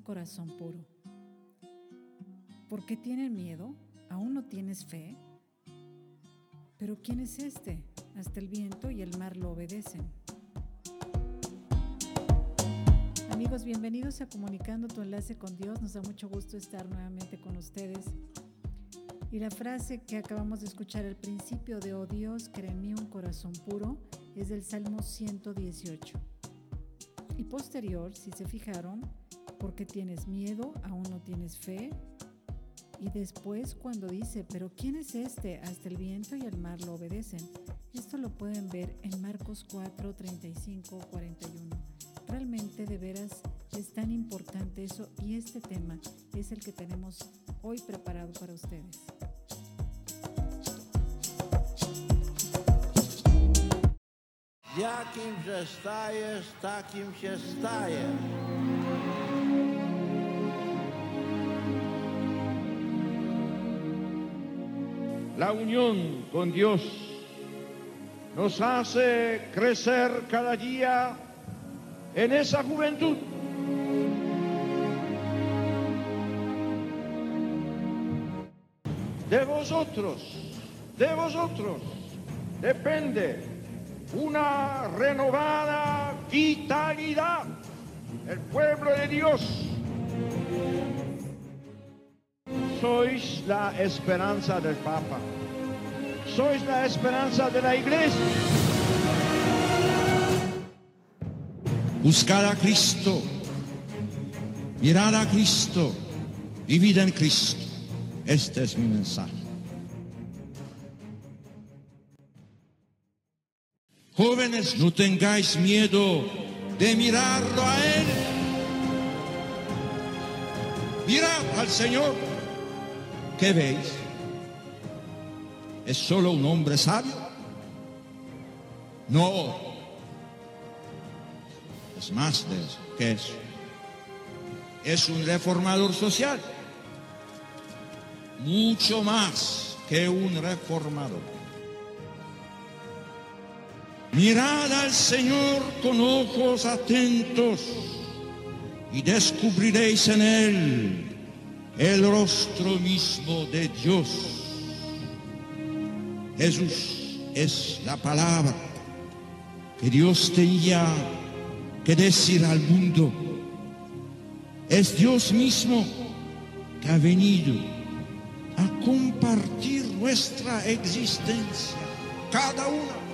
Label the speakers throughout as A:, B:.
A: Corazón puro. ¿Por qué tienen miedo? ¿Aún no tienes fe? Pero ¿quién es este? Hasta el viento y el mar lo obedecen. Amigos, bienvenidos a Comunicando tu enlace con Dios. Nos da mucho gusto estar nuevamente con ustedes. Y la frase que acabamos de escuchar al principio de Oh Dios, crea en mí un corazón puro, es del Salmo 118. Y posterior, si se fijaron, porque tienes miedo, aún no tienes fe. Y después cuando dice, pero ¿quién es este? Hasta el viento y el mar lo obedecen. Esto lo pueden ver en Marcos 4, 35, 41. Realmente de veras es tan importante eso y este tema es el que tenemos hoy preparado para ustedes.
B: Jakim się stajesz, takim się staje. La unión con Dios nos hace crecer cada día en esa juventud. De vosotros, de vosotros, depende una renovada vitalidad. El pueblo de Dios sois la esperanza del Papa. Sois la esperanza de la iglesia.
C: Buscar a Cristo, mirar a Cristo, vivir en Cristo. Este es mi mensaje. Jóvenes, no tengáis miedo de mirarlo a Él. Mirad al Señor. ¿Qué veis? ¿Es solo un hombre sabio? No. Es más de eso que eso. Es un reformador social. Mucho más que un reformador. Mirad al Señor con ojos atentos y descubriréis en Él el rostro mismo de Dios. Jesús es la palabra que Dios tenía que decir al mundo. Es Dios mismo que ha venido a compartir nuestra existencia, cada una.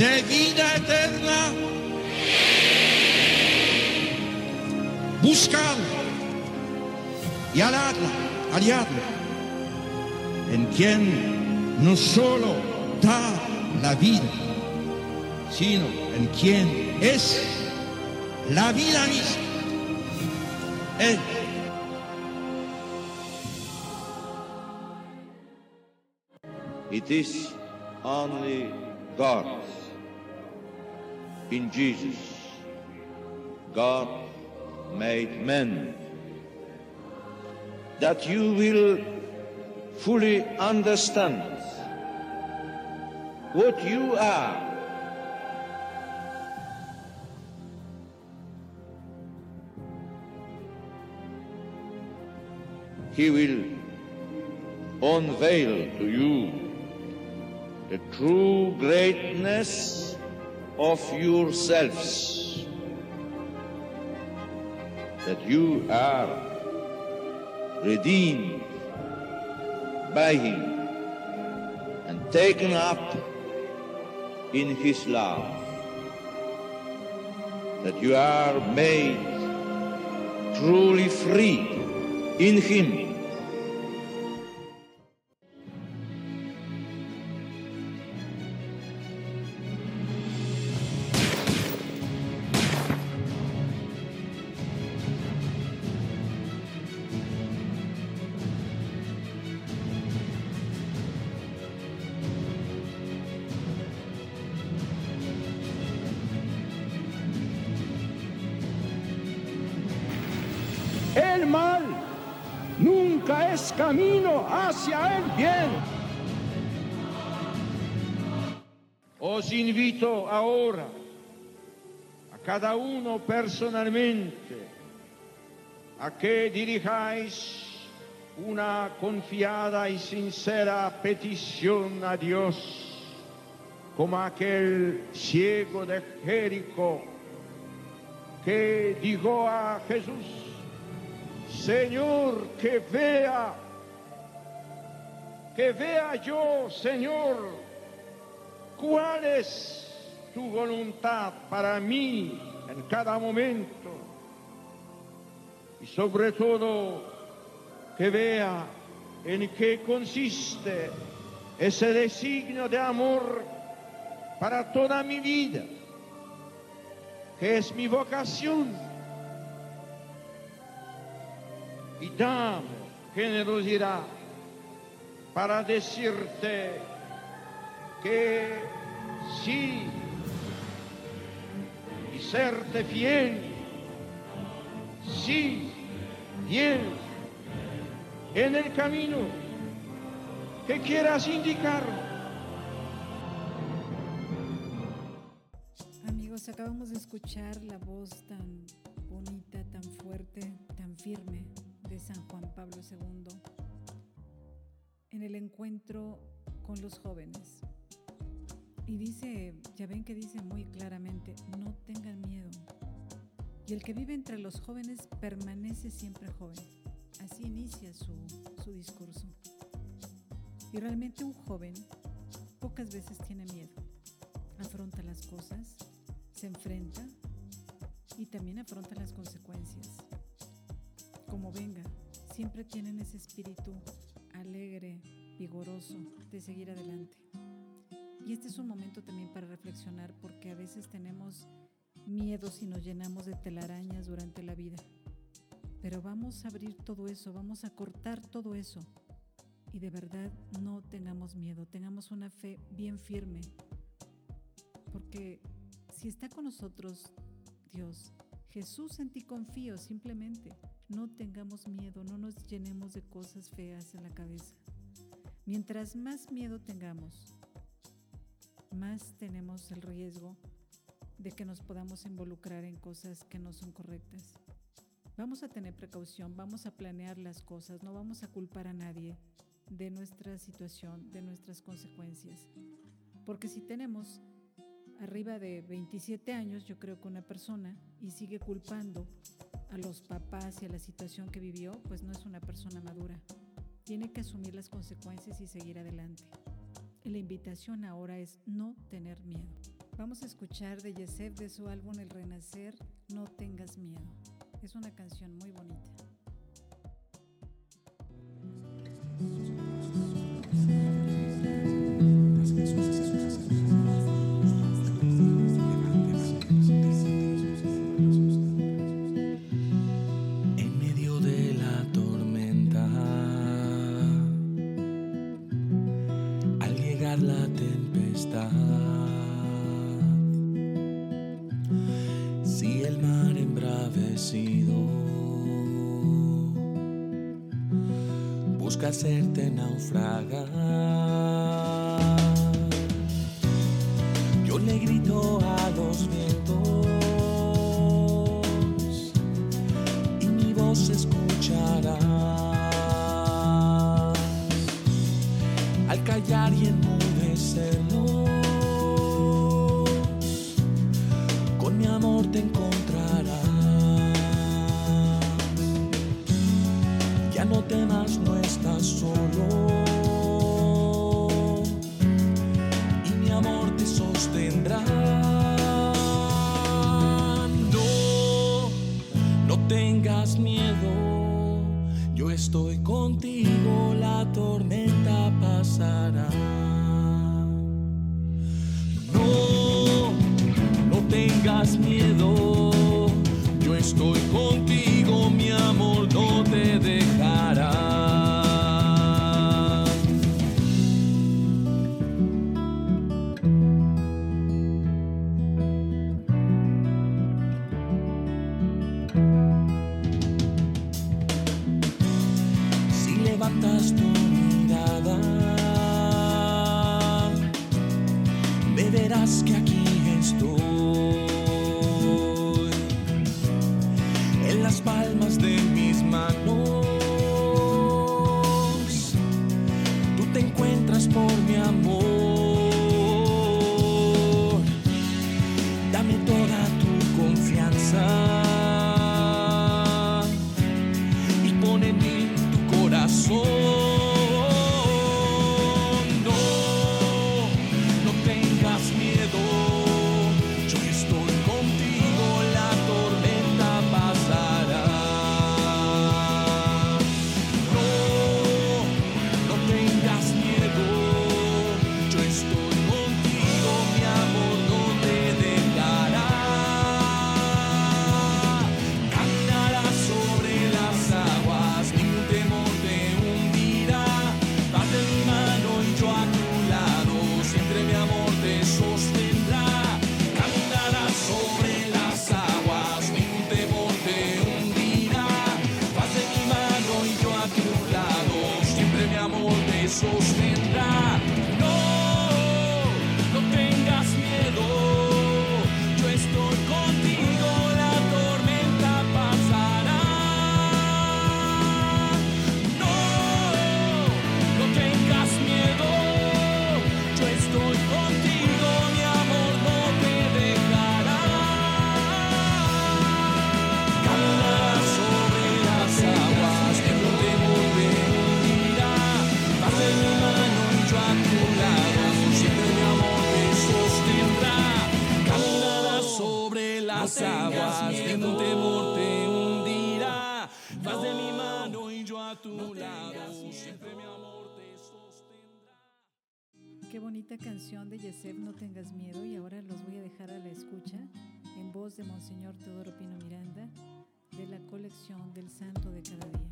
C: de vida eterna. buscad y aladla, aliadla, en quien no solo da la vida, sino en quien es la vida misma. Él.
B: It is only God in Jesus
C: God made man. That you will fully understand what you are. He will unveil to you the true greatness of yourselves, that you are redeemed by Him and taken up in His love, that you are made truly free in Him. Camino hacia el bien. Os invito ahora a cada uno personalmente a que dirijáis una confiada y sincera petición a Dios, como aquel ciego de Jericó que dijo a Jesús, Señor, que vea, que vea yo, Señor, cuál es tu voluntad para mí en cada momento. Y sobre todo, que vea en qué consiste ese designio de amor para toda mi vida, que es mi vocación y dame generosidad para decirte que sí y serte fiel, sí, fiel en el camino que quieras indicar.
A: Amigos, acabamos de escuchar la voz tan bonita, tan fuerte, tan firme de San Juan Pablo II en el encuentro con los jóvenes. Y dice, ya ven que dice muy claramente, no tengan miedo. Y el que vive entre los jóvenes permanece siempre joven. Así inicia su, su discurso. Y realmente un joven pocas veces tiene miedo. Afronta las cosas, se enfrenta y también afronta las consecuencias como venga, siempre tienen ese espíritu alegre, vigoroso de seguir adelante. Y este es un momento también para reflexionar porque a veces tenemos miedos y nos llenamos de telarañas durante la vida. Pero vamos a abrir todo eso, vamos a cortar todo eso. Y de verdad no tengamos miedo, tengamos una fe bien firme. Porque si está con nosotros Dios, Jesús en ti confío simplemente. No tengamos miedo, no nos llenemos de cosas feas en la cabeza. Mientras más miedo tengamos, más tenemos el riesgo de que nos podamos involucrar en cosas que no son correctas. Vamos a tener precaución, vamos a planear las cosas, no vamos a culpar a nadie de nuestra situación, de nuestras consecuencias. Porque si tenemos arriba de 27 años, yo creo que una persona, y sigue culpando a los papás y a la situación que vivió, pues no es una persona madura. Tiene que asumir las consecuencias y seguir adelante. La invitación ahora es no tener miedo. Vamos a escuchar de Yesef de su álbum El Renacer, No tengas miedo. Es una canción muy bonita.
D: Hacerte naufragar. Yo le grito a los vientos y mi voz escuchará. Al callar y enmudecernos, solo. Y mi amor te sostendrá. No, no tengas miedo. Yo estoy contigo, la tormenta pasará. No, no tengas miedo. Yo estoy contigo, levantas tu mirada, me verás que aquí aguas, ningún temor te hundirá. Vas de mi mano y yo a tu lado, siempre mi amor te sostendrá.
A: Qué bonita canción de Yesef, No tengas miedo. Y ahora los voy a dejar a la escucha en voz de Monseñor Teodoro Pino Miranda de la colección del Santo de cada día.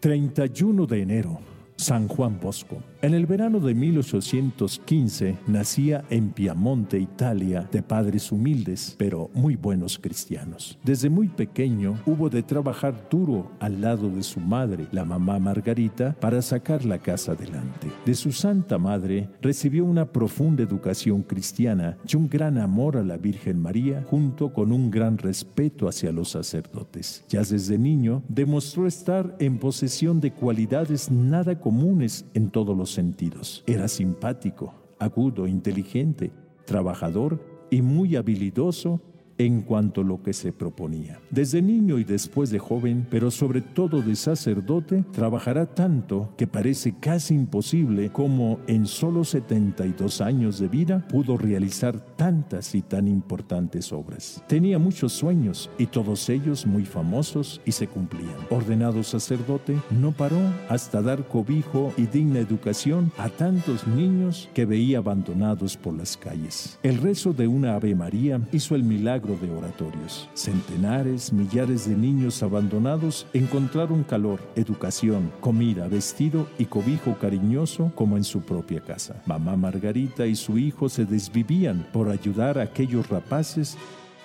E: 31 de enero, San Juan Bosco. En el verano de 1815 nacía en Piamonte, Italia, de padres humildes, pero muy buenos cristianos. Desde muy pequeño hubo de trabajar duro al lado de su madre, la mamá Margarita, para sacar la casa adelante. De su santa madre recibió una profunda educación cristiana y un gran amor a la Virgen María, junto con un gran respeto hacia los sacerdotes. Ya desde niño demostró estar en posesión de cualidades nada comunes en todos los sentidos. Era simpático, agudo, inteligente, trabajador y muy habilidoso en cuanto a lo que se proponía. Desde niño y después de joven, pero sobre todo de sacerdote, trabajará tanto que parece casi imposible como en solo 72 años de vida pudo realizar tantas y tan importantes obras. Tenía muchos sueños y todos ellos muy famosos y se cumplían. Ordenado sacerdote, no paró hasta dar cobijo y digna educación a tantos niños que veía abandonados por las calles. El rezo de una Ave María hizo el milagro de oratorios. Centenares, millares de niños abandonados encontraron calor, educación, comida, vestido y cobijo cariñoso como en su propia casa. Mamá Margarita y su hijo se desvivían por ayudar a aquellos rapaces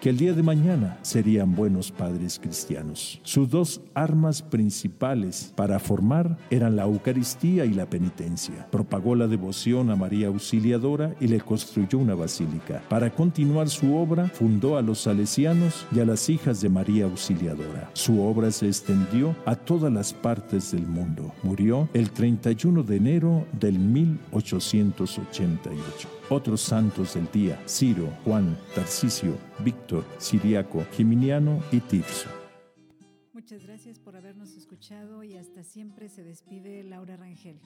E: que el día de mañana serían buenos padres cristianos. Sus dos armas principales para formar eran la Eucaristía y la penitencia. Propagó la devoción a María Auxiliadora y le construyó una basílica. Para continuar su obra, fundó a los salesianos y a las hijas de María Auxiliadora. Su obra se extendió a todas las partes del mundo. Murió el 31 de enero del 1888. Otros santos del día, Ciro, Juan, Tarcisio, Víctor, Siriaco, Giminiano y Tirso.
A: Muchas gracias por habernos escuchado y hasta siempre se despide Laura Rangel.